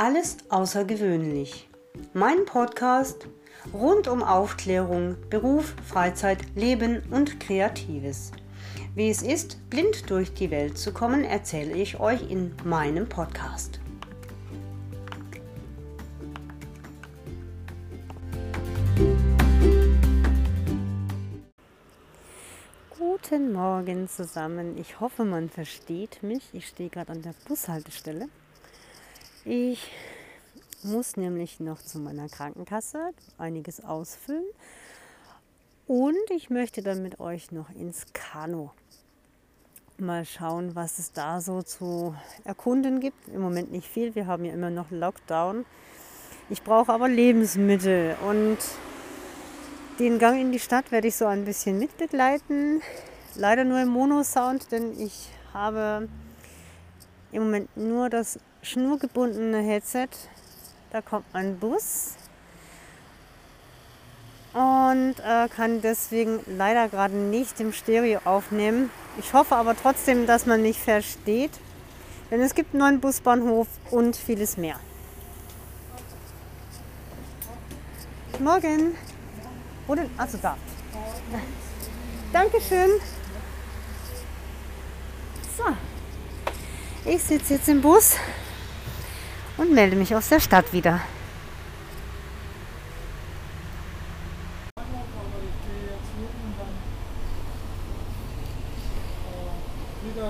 Alles außergewöhnlich. Mein Podcast rund um Aufklärung, Beruf, Freizeit, Leben und Kreatives. Wie es ist, blind durch die Welt zu kommen, erzähle ich euch in meinem Podcast. Guten Morgen zusammen. Ich hoffe, man versteht mich. Ich stehe gerade an der Bushaltestelle ich muss nämlich noch zu meiner Krankenkasse einiges ausfüllen und ich möchte dann mit euch noch ins Kano. Mal schauen, was es da so zu erkunden gibt. Im Moment nicht viel, wir haben ja immer noch Lockdown. Ich brauche aber Lebensmittel und den Gang in die Stadt werde ich so ein bisschen mitbegleiten. Leider nur im Mono-Sound, denn ich habe im Moment nur das schnurgebundene Headset. Da kommt mein Bus und äh, kann deswegen leider gerade nicht im Stereo aufnehmen. Ich hoffe aber trotzdem, dass man mich versteht, denn es gibt einen neuen Busbahnhof und vieles mehr. Morgen. Wo denn? Also da. Dankeschön. So. Ich sitze jetzt im Bus und melde mich aus der Stadt wieder.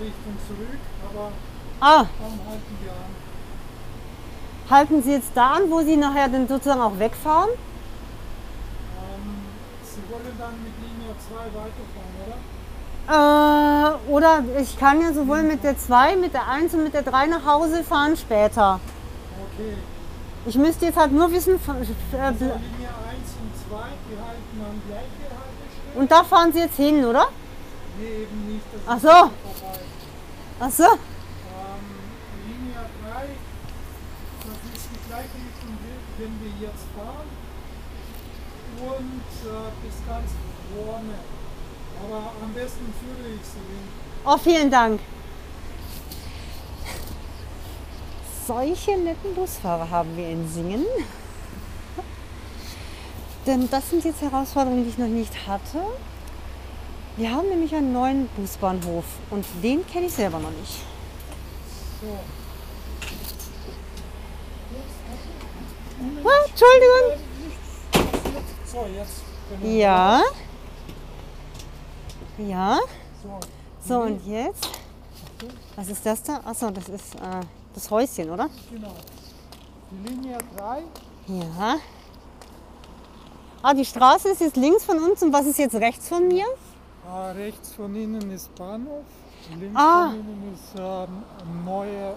Richtung zurück, aber Ah, dann halten wir an. halten Sie jetzt da an, wo Sie nachher dann sozusagen auch wegfahren? Ähm, Sie wollen dann mit Linie 2 weiterfahren, oder? Äh, oder ich kann ja sowohl mit der 2, mit der 1 und mit der 3 nach Hause fahren später. Okay. Ich müsste jetzt halt nur wissen, von- äh, Also Linie 1 und 2, die halten an gleiche Haltestelle. und da fahren Sie jetzt hin, oder? Nee, eben nicht. Das Ach so. vorbei. Ach so. Ähm, Linie 3, das ist die gleiche Richtung, wenn wir jetzt fahren. Und äh, bis ganz vorne. Aber am besten führe ich sie hin. Oh, vielen Dank. Solche netten Busfahrer haben wir in Singen. Denn das sind jetzt Herausforderungen, die ich noch nicht hatte. Wir haben nämlich einen neuen Busbahnhof und den kenne ich selber noch nicht. So. Ah, Entschuldigung. So, jetzt. Ja. Ja. So, So, und jetzt? Was ist das da? Achso, das ist äh, das Häuschen, oder? genau. Die Linie 3, Ja. Ah, die Straße ist jetzt links von uns und was ist jetzt rechts von mir? äh, rechts von Ihnen ist Bahnhof, links Ah. von Ihnen ist ähm, neue,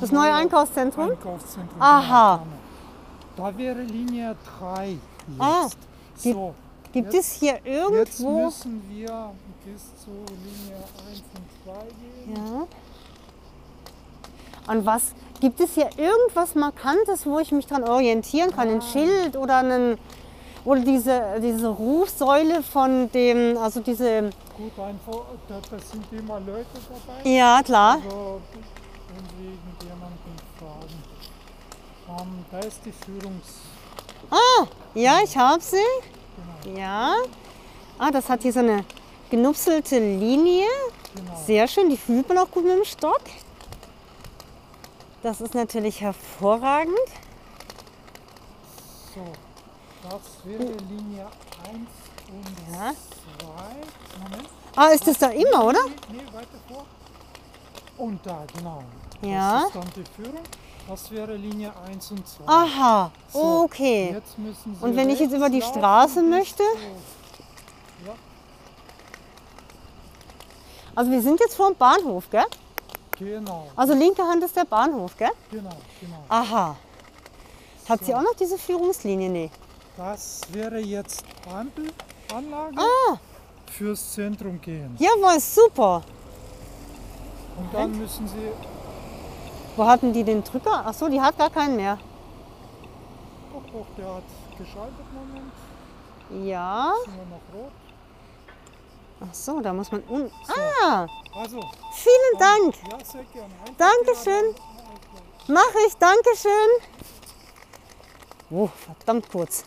Das neue Einkaufszentrum? Einkaufszentrum. Aha. genau. Da wäre Linie 3 jetzt. Ah, gibt- so, Gibt jetzt, es hier jetzt irgendwo. müssen wir bis zu Linie 1 und 2 gehen. Ja. Und was? Gibt es hier irgendwas Markantes, wo ich mich dran orientieren kann? Ein Schild oder einen. Oder diese, diese Rufsäule von dem, also diese. Gut, einfach, da, sind immer Leute dabei. Ja, klar. Also, wenn Sie irgendjemanden fragen. Ähm, da ist die Führungs... Ah, ja, ich habe sie. Genau, Ja. Ah, das hat hier so eine genupselte Linie. genau. Sehr schön, die fühlt man auch gut mit dem Stock. Das ist natürlich hervorragend. So, das wäre Linie 1 und Ja. 2. Moment. Ah, ist das da immer, oder? Nee, nee, weiter vor. Und da, genau. Ja. Das ist dann die Führung. Das wäre Linie 1 und 2. Aha, So, okay. Und wenn ich jetzt über die Straße möchte? Ja, Also wir sind jetzt vor dem Bahnhof, gell? Genau, Also linke Hand ist der Bahnhof, gell? genau, genau. Aha. Hat sie So. auch noch diese Führungslinie? Nee. Das wäre jetzt Ampelanlage Ah, fürs Zentrum gehen. jawohl, super. Und dann müssen Sie, Wo hatten die den Drücker? Ach so, die hat gar keinen mehr. doch, doch, der hat geschaltet, Moment, Ja. sind wir noch rot. Ach so, da muss man un. So. Ah, Also, vielen Dank. ja, sehr gerne. Dankeschön. Mach ich, danke schön. Oh, verdammt kurz.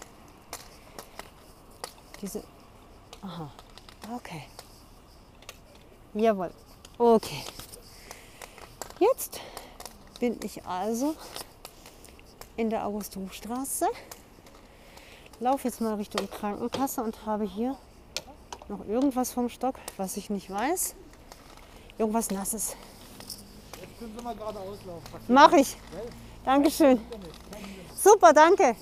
Diese. Aha. Okay. Jawohl. Okay. Jetzt bin ich also in der August-Ruh-Straße. Laufe jetzt mal Richtung Krankenkasse und habe hier noch irgendwas vom Stock, was ich nicht weiß. Irgendwas Nasses. Jetzt können Sie mal gerade auslaufen. Mach ich. Dankeschön. Super, danke.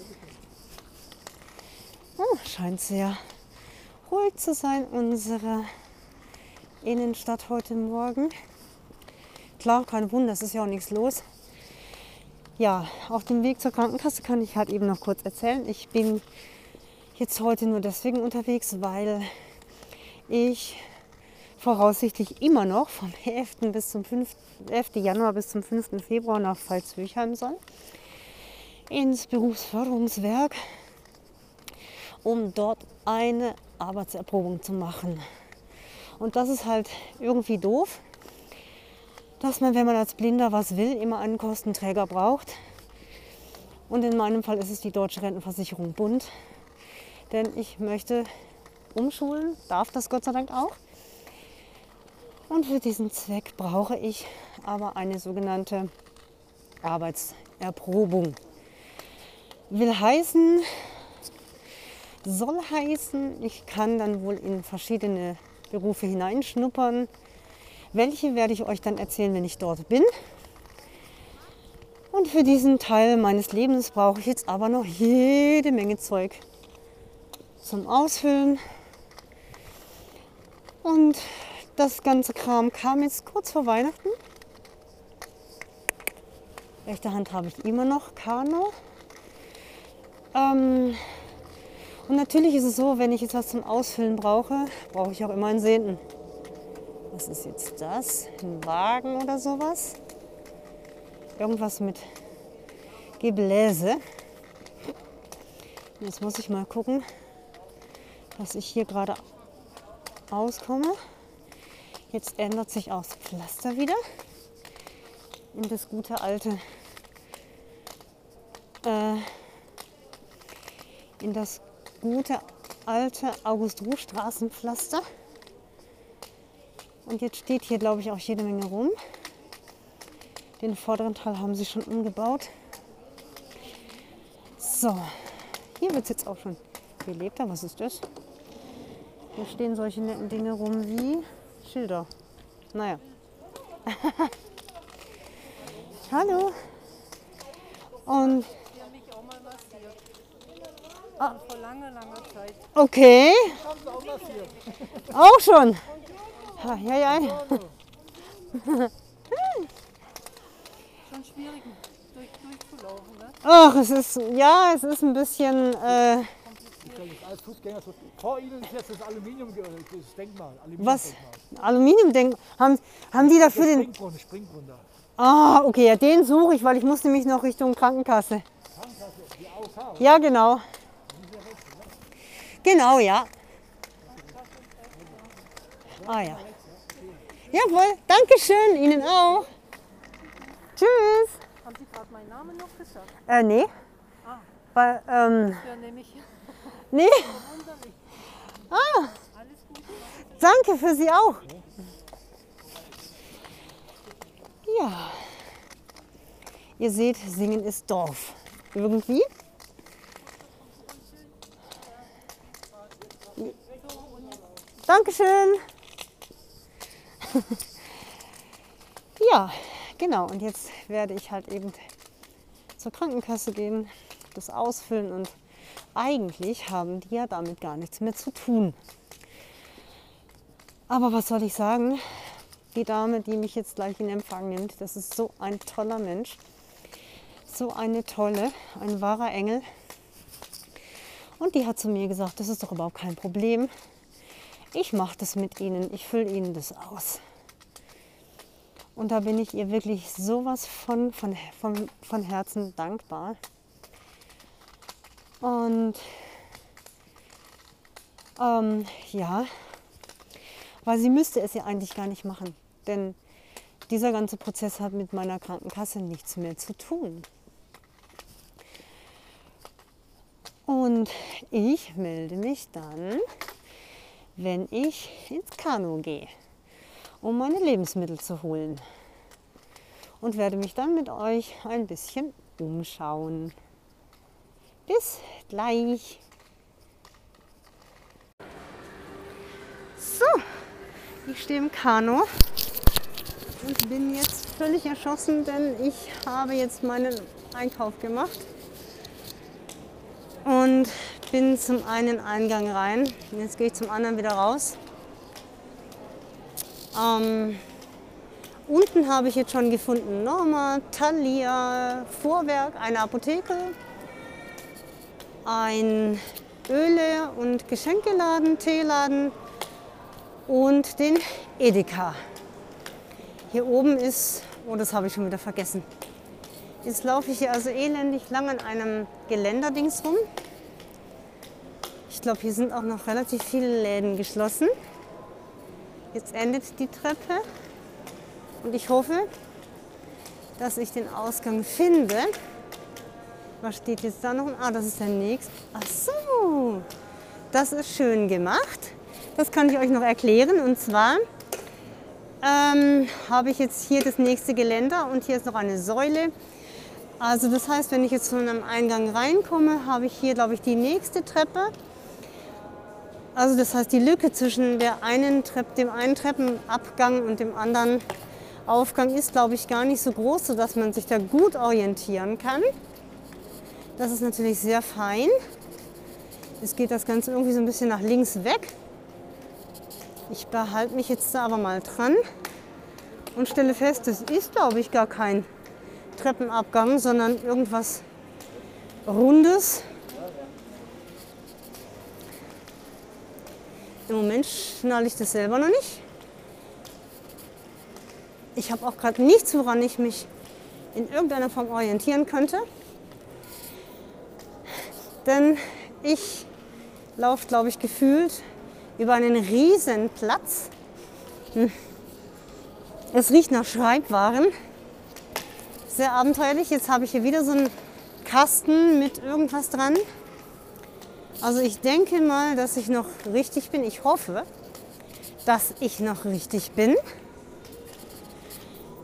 Oh, scheint sehr ruhig zu sein, unsere Innenstadt heute Morgen. Klar, kein Wunder, es ist ja auch nichts los. Ja, auf dem Weg zur Krankenkasse kann ich halt eben noch kurz erzählen. Ich bin jetzt heute nur deswegen unterwegs, weil ich voraussichtlich immer noch vom 11. bis zum 5. 11. Januar bis zum 5. Februar nach Pfalz-Wilhelm soll. Ins Berufsförderungswerk, um dort eine Arbeitserprobung zu machen. Und das ist halt irgendwie doof, dass man, wenn man als Blinder was will, immer einen Kostenträger braucht. Und in meinem Fall ist es die Deutsche Rentenversicherung Bund. Denn ich möchte umschulen, darf das Gott sei Dank auch. Und für diesen Zweck brauche ich aber eine sogenannte Arbeitserprobung. Will heißen, soll heißen, ich kann dann wohl in verschiedene Berufe hineinschnuppern. Welche werde ich euch dann erzählen, wenn ich dort bin. Und für diesen Teil meines Lebens brauche ich jetzt aber noch jede Menge Zeug zum Ausfüllen. Und das ganze Kram kam jetzt kurz vor Weihnachten. Rechte Hand habe ich immer noch Kano. Ähm, und natürlich ist es so, wenn ich jetzt was zum Ausfüllen brauche, brauche ich auch immer einen Sehnten. Was ist jetzt das? Ein Wagen oder sowas? Irgendwas mit Gebläse. Jetzt muss ich mal gucken, dass ich hier gerade auskomme. Jetzt ändert sich auch das Pflaster wieder in das gute alte äh, in das gute alte August-Ruh-Straßenpflaster. Und jetzt steht hier, glaube ich, auch jede Menge rum. Den vorderen Teil haben sie schon umgebaut. So, hier wird es jetzt auch schon belebter. Was ist das? Hier stehen solche netten Dinge rum wie Schilder. Naja. Hallo. Und Ah. Vor langer, langer Zeit. okay, auch schon. Ha, Ja, ja. Schon schwierig durch, durchzulaufen, ne? Ach, es ist, ja, es ist ein bisschen, äh, alles Fußgänger. Vor Ihnen ist jetzt das Aluminium, das Denkmal. was? Aluminiumdenkmal. Aluminiumdenk. Haben, haben die dafür den. Springbrunnen, Springbrunnen. Ah, okay, ja, den suche ich, weil ich muss nämlich noch Richtung Krankenkasse. Krankenkasse, die AOK. Ja, genau. Genau, ja. Ah ja. Jawohl, danke schön, Ihnen auch. Tschüss. Haben Sie gerade meinen Namen noch gesagt? Äh, nee. Ah. Weil, ähm, Ja, nämlich nee. Ah. Danke für Sie auch. Ja. Ihr seht, Singen ist Dorf. Irgendwie. Dankeschön. ja, genau. Und jetzt werde ich halt eben zur Krankenkasse gehen, das ausfüllen und eigentlich haben die ja damit gar nichts mehr zu tun. Aber was soll ich sagen? Die Dame, die mich jetzt gleich in Empfang nimmt, das ist so ein toller Mensch. So eine tolle, ein wahrer Engel. Und die hat zu mir gesagt, das ist doch überhaupt kein Problem. Ich mache das mit Ihnen, ich fülle Ihnen das aus. Und da bin ich ihr wirklich sowas von, von, von, von Herzen dankbar. Und ähm, ja, weil sie müsste es ja eigentlich gar nicht machen. Denn dieser ganze Prozess hat mit meiner Krankenkasse nichts mehr zu tun. Und ich melde mich dann, wenn ich ins Kanu gehe, um meine Lebensmittel zu holen. Und werde mich dann mit euch ein bisschen umschauen. Bis gleich. So, ich stehe im Kanu und bin jetzt völlig erschossen, denn ich habe jetzt meinen Einkauf gemacht und bin zum einen Eingang rein. Jetzt gehe ich zum anderen wieder raus. Ähm, unten habe ich jetzt schon gefunden Norma, Thalia, Vorwerk, eine Apotheke, ein Öle- und Geschenkeladen, Teeladen und den Edeka. Hier oben ist, oh, das habe ich schon wieder vergessen. Jetzt laufe ich hier also elendig lang an einem Geländerdings rum. Ich glaube, hier sind auch noch relativ viele Läden geschlossen. Jetzt endet die Treppe und ich hoffe, dass ich den Ausgang finde. Was steht jetzt da noch? Ah, das ist der nächste. Ach so, das ist schön gemacht. Das kann ich euch noch erklären. Und zwar ähm, habe ich jetzt hier das nächste Geländer und hier ist noch eine Säule. Also das heißt, wenn ich jetzt von einem Eingang reinkomme, habe ich hier, glaube ich, die nächste Treppe. Also das heißt, die Lücke zwischen der einen Treppe, dem einen Treppenabgang und dem anderen Aufgang ist, glaube ich, gar nicht so groß, sodass man sich da gut orientieren kann. Das ist natürlich sehr fein. Jetzt geht das Ganze irgendwie so ein bisschen nach links weg. Ich behalte mich jetzt da aber mal dran und stelle fest, das ist, glaube ich, gar kein Treppenabgang, sondern irgendwas Rundes. Im Moment schnalle ich das selber noch nicht. Ich habe auch gerade nichts, woran ich mich in irgendeiner Form orientieren könnte. Denn ich laufe, glaube ich, gefühlt über einen riesen Platz. Hm. Es riecht nach Schreibwaren. Sehr abenteuerlich. Jetzt habe ich hier wieder so einen Kasten mit irgendwas dran. Also ich denke mal, dass ich noch richtig bin. Ich hoffe, dass ich noch richtig bin.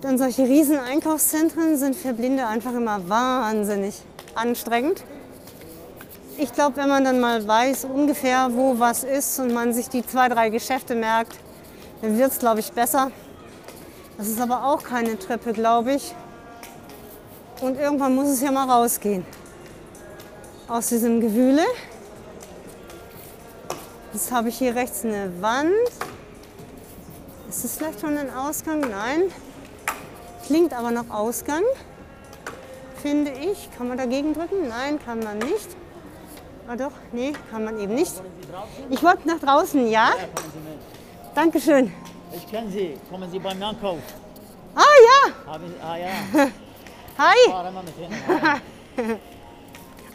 Denn solche riesen Einkaufszentren sind für Blinde einfach immer wahnsinnig anstrengend ich glaube, wenn man dann mal weiß ungefähr, wo was ist und man sich die zwei, drei Geschäfte merkt, dann wird es, glaube ich, besser. Das ist aber auch keine Treppe, glaube ich. Und irgendwann muss es ja mal rausgehen. Aus diesem Gewühle. Jetzt habe ich hier rechts eine Wand. Ist das vielleicht schon ein Ausgang? Nein. Klingt aber noch Ausgang, finde ich. Kann man dagegen drücken? Nein, kann man nicht. Ah doch, nee, kann man eben nicht. Ich wollte nach draußen, ja? Ja. Dankeschön. Ich kenne Sie. Kommen Sie beim Einkauf. Ah ja, Haben Sie, ah ja, hi. fahr immer mit Ihnen.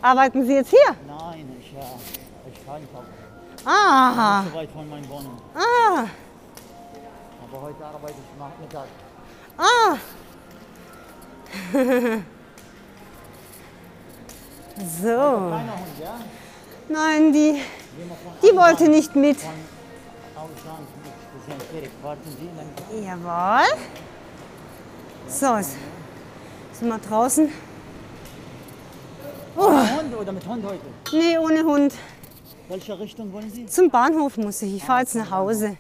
Arbeiten Sie jetzt hier? Nein, ich, äh, ich auf. Ah, Nicht so weit von meiner Wohnung. ah, Aber heute arbeite ich Nachmittag. ah. So, Kleiner Hund, ja? Nein, die, die wollte nicht mit. Jawohl. So, jetzt sind wir draußen. Oh, Mit Hund oder mit Hund heute? nee, ohne Hund. Welche Richtung wollen Sie? Zum Bahnhof muss ich. Ich fahre jetzt nach Hause.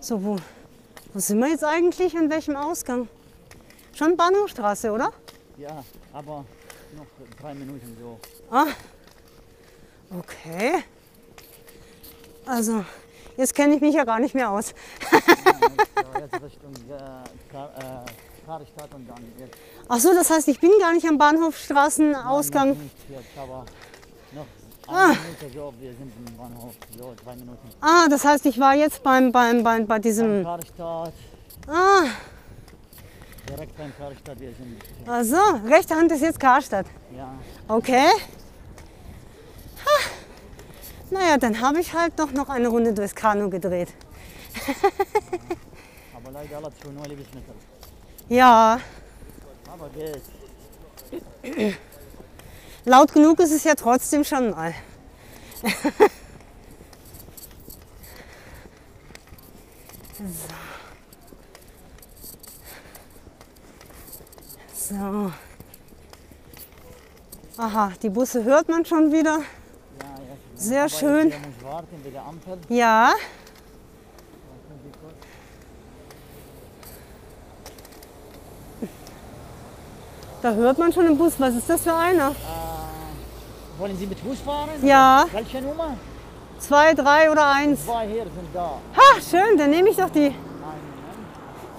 So, wo, wo sind wir jetzt eigentlich? An welchem Ausgang? Schon Bahnhofstraße, oder? Ja, aber noch drei Minuten so. Ah, okay. Also, jetzt kenne ich mich ja gar nicht mehr aus. Ja, jetzt Richtung äh, äh, Karstadt und dann jetzt. Ach so, das heißt, ich bin gar nicht am Bahnhofstraßenausgang. Noch nicht jetzt, aber noch Ah. Bahnhof. So. Ah, das heißt, ich war jetzt beim, beim, beim, bei diesem. Ah, Direkt beim Karstadt, wir sind. Also, rechte Hand ist jetzt Karstadt. Ja. Okay. Ha. Naja, dann habe ich halt doch noch eine Runde durchs Kanu gedreht. Aber leider alle zu neue Lebensmittel. Ja. Aber geht. Laut genug ist es ja trotzdem schon mal. so. So. Aha, die Busse hört man schon wieder. Sehr schön. Ja. Da hört man schon den Bus. Was ist das für einer? Äh, wollen Sie mit Bus fahren? Ja. Welche Nummer? Zwei, drei oder eins? Zwei hier sind da. Ha, schön, dann nehme ich doch die.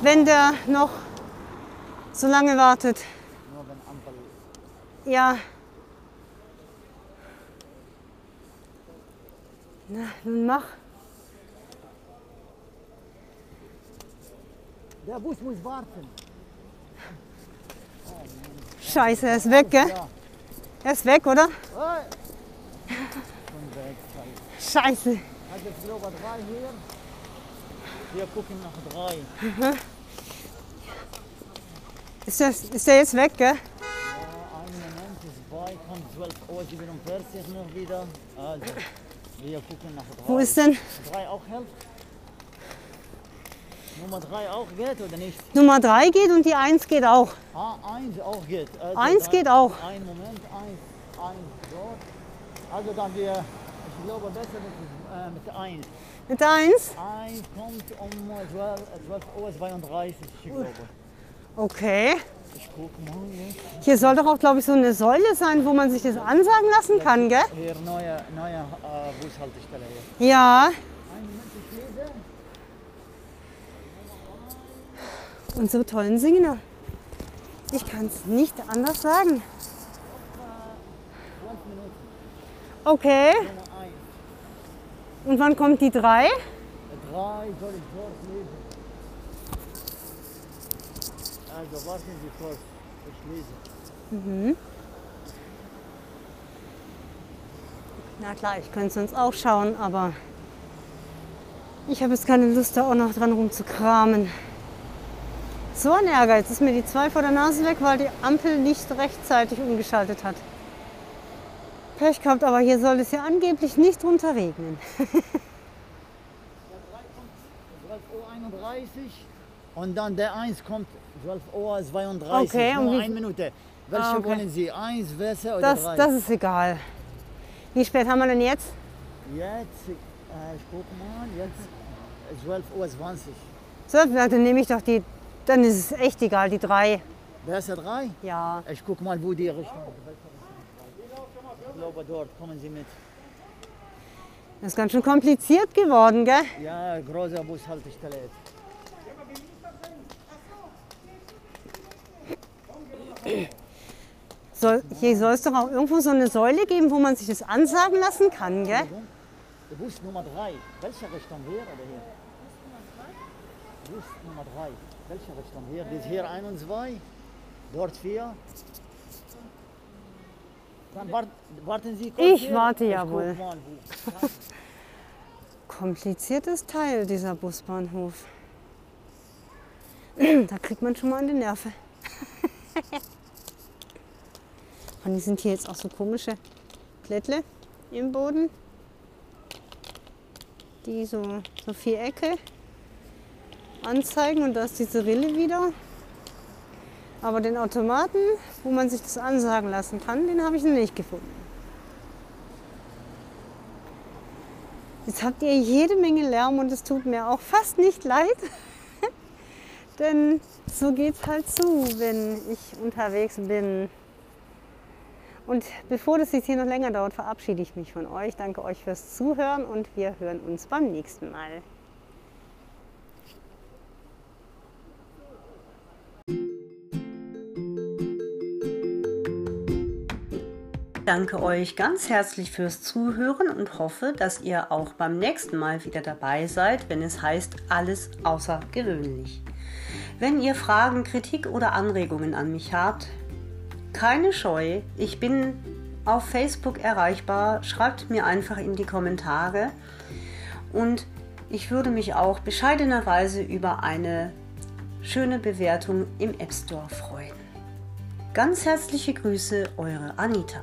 Wenn der noch so lange wartet. nur wenn Ampel Ja. Na, nun mach. Der Bus muss warten. Scheiße, er ist weg, gell? Er ist weg, oder? Scheiße. Hat jetzt glaube ich drei hier. Wir gucken nach drei. Ist der, ist der jetzt weg, gell? Ja, einen Moment ist bei, kommt 12 Uhr 47 noch wieder. Also, wir gucken nach drei. Wo ist denn Drei auch hilft? Nummer drei auch geht oder nicht? Nummer 3 geht und die 1 geht auch. Ah, eins auch geht. Also Eins dann- geht auch. Ein Moment, eins, eins dort. Also dann wir, ich glaube besser mit, äh, mit eins. Mit der 1? Eins kommt um 12, äh, 12 Uhr 32, ich glaube. Okay. Hier soll doch auch, glaube ich, so eine Säule sein, wo man sich das ansagen lassen kann, gell? Hier neue, neue äh, Bushaltestelle hier. Ja. Unsere tollen Singer. Ich kann es nicht anders sagen. 12 Minuten, Okay. Und wann kommt die 3? Drei soll ich dort lesen. Also warten Sie kurz, ich lese. Na klar, ich könnte sonst auch schauen, aber ich habe jetzt keine Lust, da auch noch dran rumzukramen. So ein Ärger, jetzt ist mir die 2 vor der Nase weg, weil die Ampel nicht rechtzeitig umgeschaltet hat. Pech gehabt, aber hier soll es ja angeblich nicht runterregnen. 12 Uhr 31 und dann der 1 kommt 12 Uhr 32. Okay, Nur eine Minute. Welche Ah, okay. wollen Sie? Eins, besser oder Das, drei? das ist egal. Wie spät haben wir denn jetzt? Jetzt, äh, ich guck mal, jetzt 12 Uhr 20. 12, ja, dann nehme ich doch die, dann ist es echt egal, die 3. Besser drei? Ja. Ich guck mal, wo die Richtung ist. Ich glaube, dort kommen Sie mit. Das ist ganz schön kompliziert geworden, gell? Ja, großer Bushaltestelle jetzt. Soll, hier soll es doch auch irgendwo so eine Säule geben, wo man sich das ansagen lassen kann, gell? Bus Nummer 3. Welche Richtung hier oder hier? Bus Nummer 3. Welche Richtung hier? Das hier 1 und 2. Dort 4. Dann wart, warten Sie kurz. Ich hier. warte ja wohl. Kompliziertes Teil, dieser Busbahnhof. Da kriegt man schon mal an die Nerven. Und die sind hier jetzt auch so komische Plättle im Boden. Die so, so Vierecke anzeigen und da ist diese Rille wieder. Aber den Automaten, wo man sich das ansagen lassen kann, den habe ich noch nicht gefunden. Jetzt habt ihr jede Menge Lärm und es tut mir auch fast nicht leid. Denn so geht's halt zu, wenn ich unterwegs bin. Und bevor das jetzt hier noch länger dauert, verabschiede ich mich von euch. Danke euch fürs Zuhören und wir hören uns beim nächsten Mal. danke euch ganz herzlich fürs Zuhören und hoffe, dass ihr auch beim nächsten Mal wieder dabei seid, wenn es heißt alles außergewöhnlich. Wenn ihr Fragen, Kritik oder Anregungen an mich habt, keine Scheu, ich bin auf Facebook erreichbar, schreibt mir einfach in die Kommentare und ich würde mich auch bescheidenerweise über eine schöne Bewertung im App Store freuen. Ganz herzliche Grüße, eure Anita.